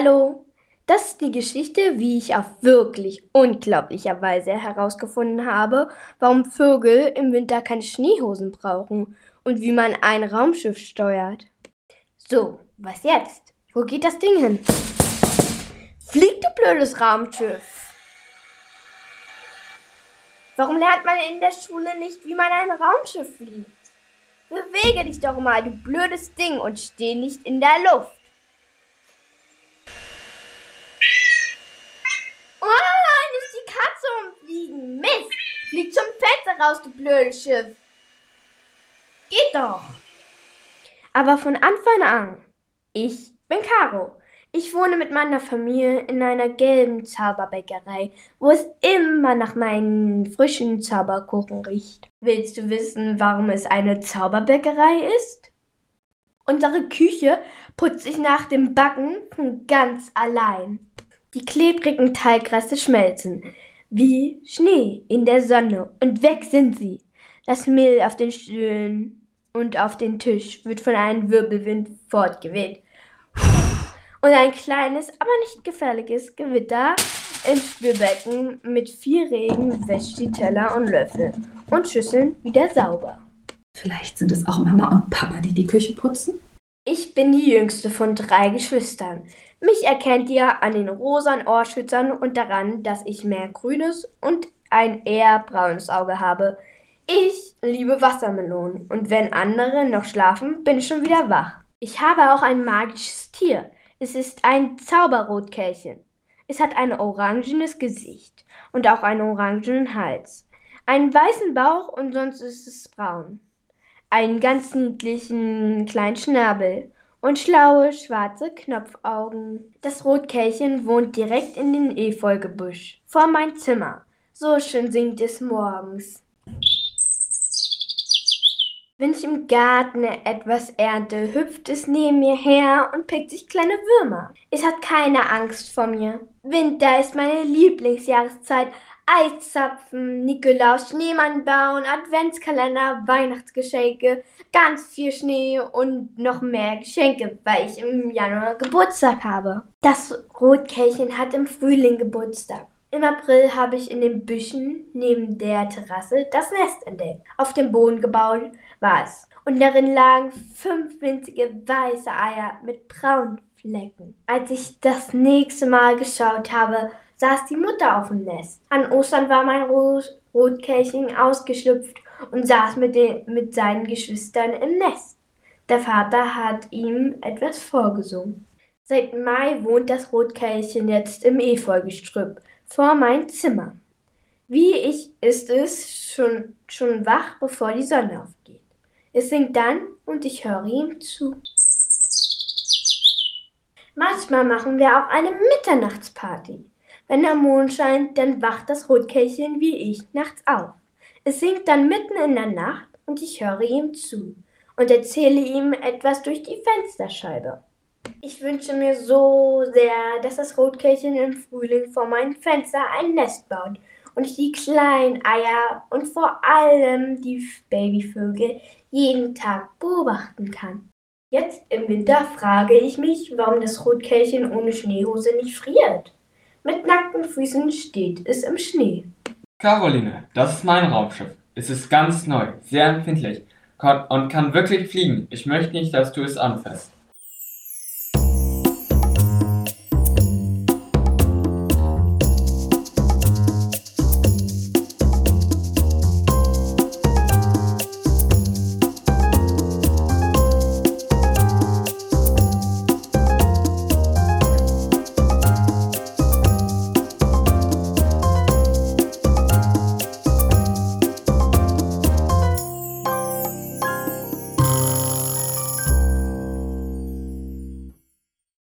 Hallo, das ist die Geschichte, wie ich auf wirklich unglaubliche Weise herausgefunden habe, warum Vögel im Winter keine Schneehosen brauchen und wie man ein Raumschiff steuert. So, was jetzt? Wo geht das Ding hin? Flieg, du blödes Raumschiff! Warum lernt man in der Schule nicht, wie man ein Raumschiff fliegt? Bewege dich doch mal, du blödes Ding, und steh nicht in der Luft. Flieg zum Fenster raus, du blödes Schiff. Geht doch. Aber von Anfang an, ich bin Caro. Ich wohne mit meiner Familie in einer gelben Zauberbäckerei, wo es immer nach meinen frischen Zauberkuchen riecht. Willst du wissen, warum es eine Zauberbäckerei ist? Unsere Küche putzt sich nach dem Backen von ganz allein. Die klebrigen Teigreste schmelzen wie Schnee in der Sonne und weg sind sie. Das Mehl auf den Stühlen und auf den Tisch wird von einem Wirbelwind fortgeweht und ein kleines, aber nicht gefährliches Gewitter im Spülbecken mit viel Regen wäscht die Teller und Löffel und Schüsseln wieder sauber. Vielleicht sind es auch Mama und Papa, die die Küche putzen? Ich bin die jüngste von drei Geschwistern. Mich erkennt ihr an den rosan Ohrschützern und daran, dass ich mehr grünes und ein eher braunes Auge habe. Ich liebe Wassermelonen und wenn andere noch schlafen, bin ich schon wieder wach. Ich habe auch ein magisches Tier. Es ist ein Zauberrotkehlchen. Es hat ein orangenes Gesicht und auch einen orangenen Hals, einen weißen Bauch und sonst ist es braun, einen ganz niedlichen kleinen Schnabel und schlaue schwarze Knopfaugen. Das Rotkehlchen wohnt direkt in den Efeugebüsch vor mein Zimmer. So schön singt es morgens. Wenn ich im Garten etwas ernte, hüpft es neben mir her und pickt sich kleine Würmer. Es hat keine Angst vor mir. Winter ist meine Lieblingsjahreszeit. Eiszapfen, Nikolaus, Schneemann bauen, Adventskalender, Weihnachtsgeschenke, ganz viel Schnee und noch mehr Geschenke, weil ich im Januar Geburtstag habe. Das Rotkehlchen hat im Frühling Geburtstag. Im April habe ich in den Büschen neben der Terrasse das Nest entdeckt. Auf dem Boden gebaut war es. Und darin lagen fünf winzige weiße Eier mit braunen Flecken. Als ich das nächste Mal geschaut habe, saß die Mutter auf dem Nest. An Ostern war mein Rot Rotkehlchen ausgeschlüpft und saß mit, den, mit seinen Geschwistern im Nest. Der Vater hat ihm etwas vorgesungen. Seit Mai wohnt das Rotkehlchen jetzt im Efeugestrüpp vor mein Zimmer. Wie ich ist es schon, schon wach, bevor die Sonne aufgeht. Es singt dann und ich höre ihm zu. Manchmal machen wir auch eine Mitternachtsparty. Wenn der Mond scheint, dann wacht das Rotkehlchen wie ich nachts auf. Es singt dann mitten in der Nacht und ich höre ihm zu und erzähle ihm etwas durch die Fensterscheibe. Ich wünsche mir so sehr, dass das Rotkehlchen im Frühling vor meinem Fenster ein Nest baut und ich die kleinen Eier und vor allem die Babyvögel jeden Tag beobachten kann. Jetzt im Winter frage ich mich, warum das Rotkehlchen ohne Schneehose nicht friert. Mit nackten Füßen steht es im Schnee. Caroline, das ist mein Raumschiff. Es ist ganz neu, sehr empfindlich und kann wirklich fliegen. Ich möchte nicht, dass du es anfasst.